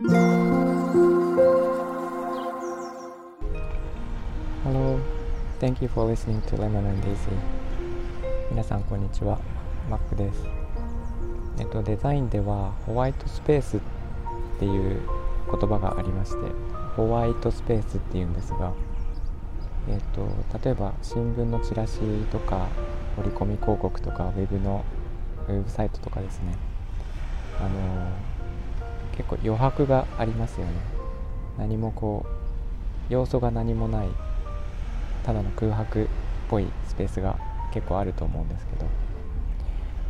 Hello, thank you for listening to Lemon and Daisy. 皆さんこんにちは、マックです。えっと、デザインではホワイトスペースっていう言葉がありましてホワイトスペースっていうんですがえっと、例えば新聞のチラシとか折り込み広告とかウェブのウェブサイトとかですね。あの結構余白がありますよね。何もこう要素が何もないただの空白っぽいスペースが結構あると思うんですけど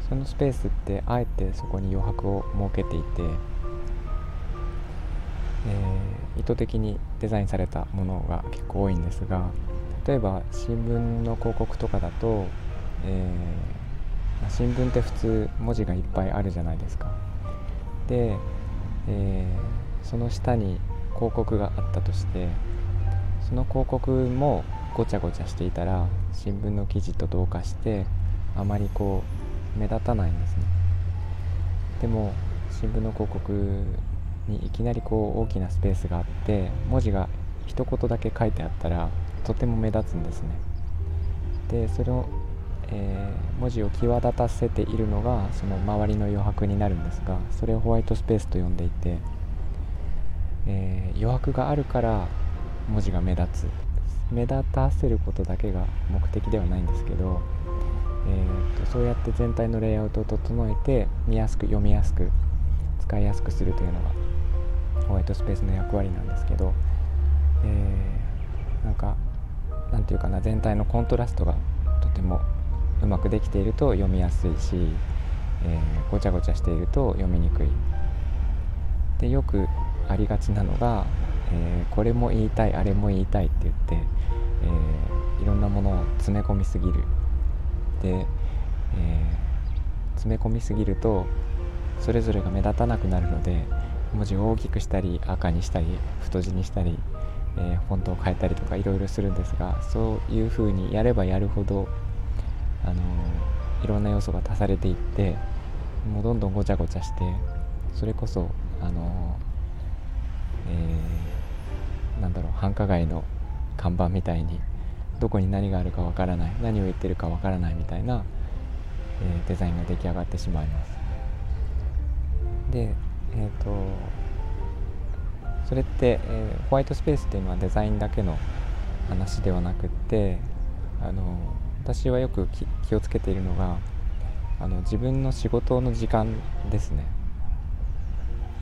そのスペースってあえてそこに余白を設けていて、えー、意図的にデザインされたものが結構多いんですが例えば新聞の広告とかだと、えー、新聞って普通文字がいっぱいあるじゃないですか。で、えー、その下に広告があったとしてその広告もごちゃごちゃしていたら新聞の記事と同化してあまりこう目立たないんですね。でも新聞の広告にいきなりこう大きなスペースがあって文字が一言だけ書いてあったらとても目立つんですね。でそれを、えー、文字を際立たせているのがその周りの余白になるんですがそれをホワイトスペースと呼んでいて、えー、余白があるから文字が目立つ。目立たせることだけが目的ではないんですけど、えーと、そうやって全体のレイアウトを整えて見やすく読みやすく使いやすくするというのがホワイトスペースの役割なんですけど、えー、なんかなんていうかな全体のコントラストがとてもまくできていると読みやすいし、えー、ごちゃごちゃしていると読みにくい。でよくありがちなのがえー、これも言いたいあれも言いたいって言って、えー、いろんなものを詰め込みすぎる。で、え、詰め込みすぎるとそれぞれが目立たなくなるので文字を大きくしたり赤にしたり太字にしたり、えフォントを変えたりとかいろいろするんですがそういうふうにやればやるほど、あのいろんな要素が足されていってもうどんどんごちゃごちゃしてそれこそ、あのえーなんだろう繁華街の看板みたいにどこに何があるかわからない何を言ってるかわからないみたいな、えー、デザインが出来上がってしまいます。でえ、ー、とそれって、えー、ホワイトスペースっていうのはデザインだけの話ではなくってあの私はよく気をつけているのがあの自分の仕事の時間ですね。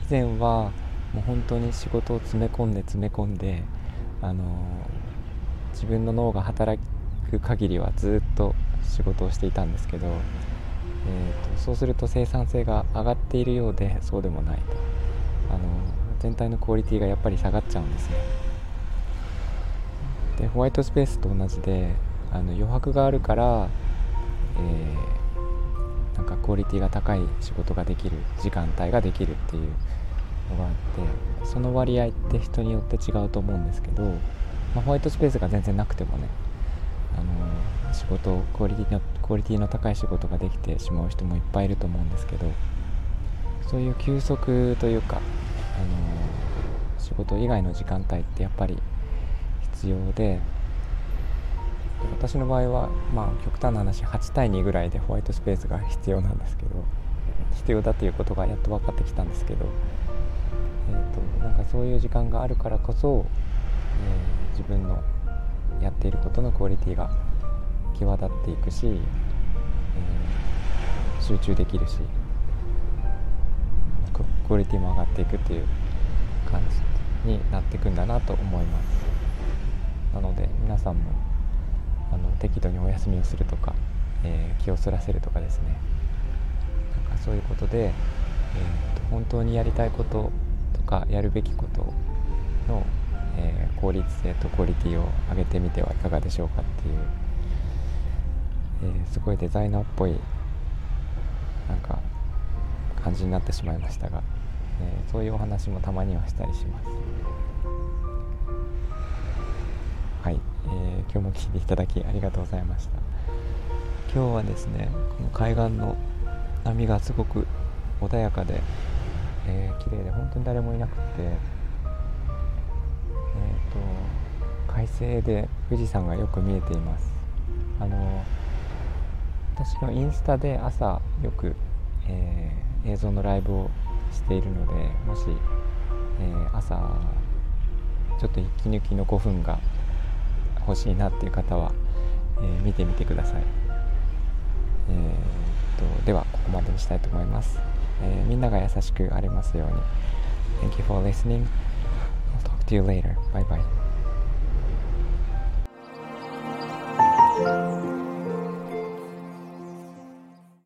以前はもう本当に仕事を詰め込んで詰め込んで、あの自分の脳が働く限りはずっと仕事をしていたんですけど、えーと、そうすると生産性が上がっているようでそうでもないと、あの全体のクオリティがやっぱり下がっちゃうんですね。でホワイトスペースと同じであの余白があるから、えー、なんかクオリティが高い仕事ができる時間帯ができるっていうのがあってその割合って人によって違うと思うんですけど、まあ、ホワイトスペースが全然なくてもねあの仕事クオリティのクオリティの高い仕事ができてしまう人もいっぱいいると思うんですけどそういう休息というか、あの仕事以外の時間帯ってやっぱり必要で私の場合は、まあ、極端な話8対2ぐらいでホワイトスペースが必要なんですけど必要だということがやっと分かってきたんですけどえーと、なんかそういう時間があるからこそ、えー、自分のやっていることのクオリティが際立っていくし、えー、集中できるしクオリティも上がっていくっていう感じになっていくんだなと思います。なので皆さんもあの適度にお休みをするとか、えー、気をそらせるとかですね。なんかそういうことで、えーと本当にやりたいこととかやるべきことの、えー、効率性とクオリティを上げてみてはいかがでしょうかっていう、えー、すごいデザイナーっぽいなんか感じになってしまいましたが、え、そういうお話もたまにはしたりします。今日も聞いていただきありがとうございました。今日はですねこの海岸の波がすごく穏やかで、えー、綺麗で本当に誰もいなくてえっ、と快晴で富士山がよく見えています。あの私のインスタで朝よく、えー、映像のライブをしているのでもし、えー、朝ちょっと息抜きの5分がしいなっていう方は、えー、見てみてください、えー、とではここまでにしたいと思います、えみんなが優しくありますように Thank you for listening. I'll talk to you later. Bye bye.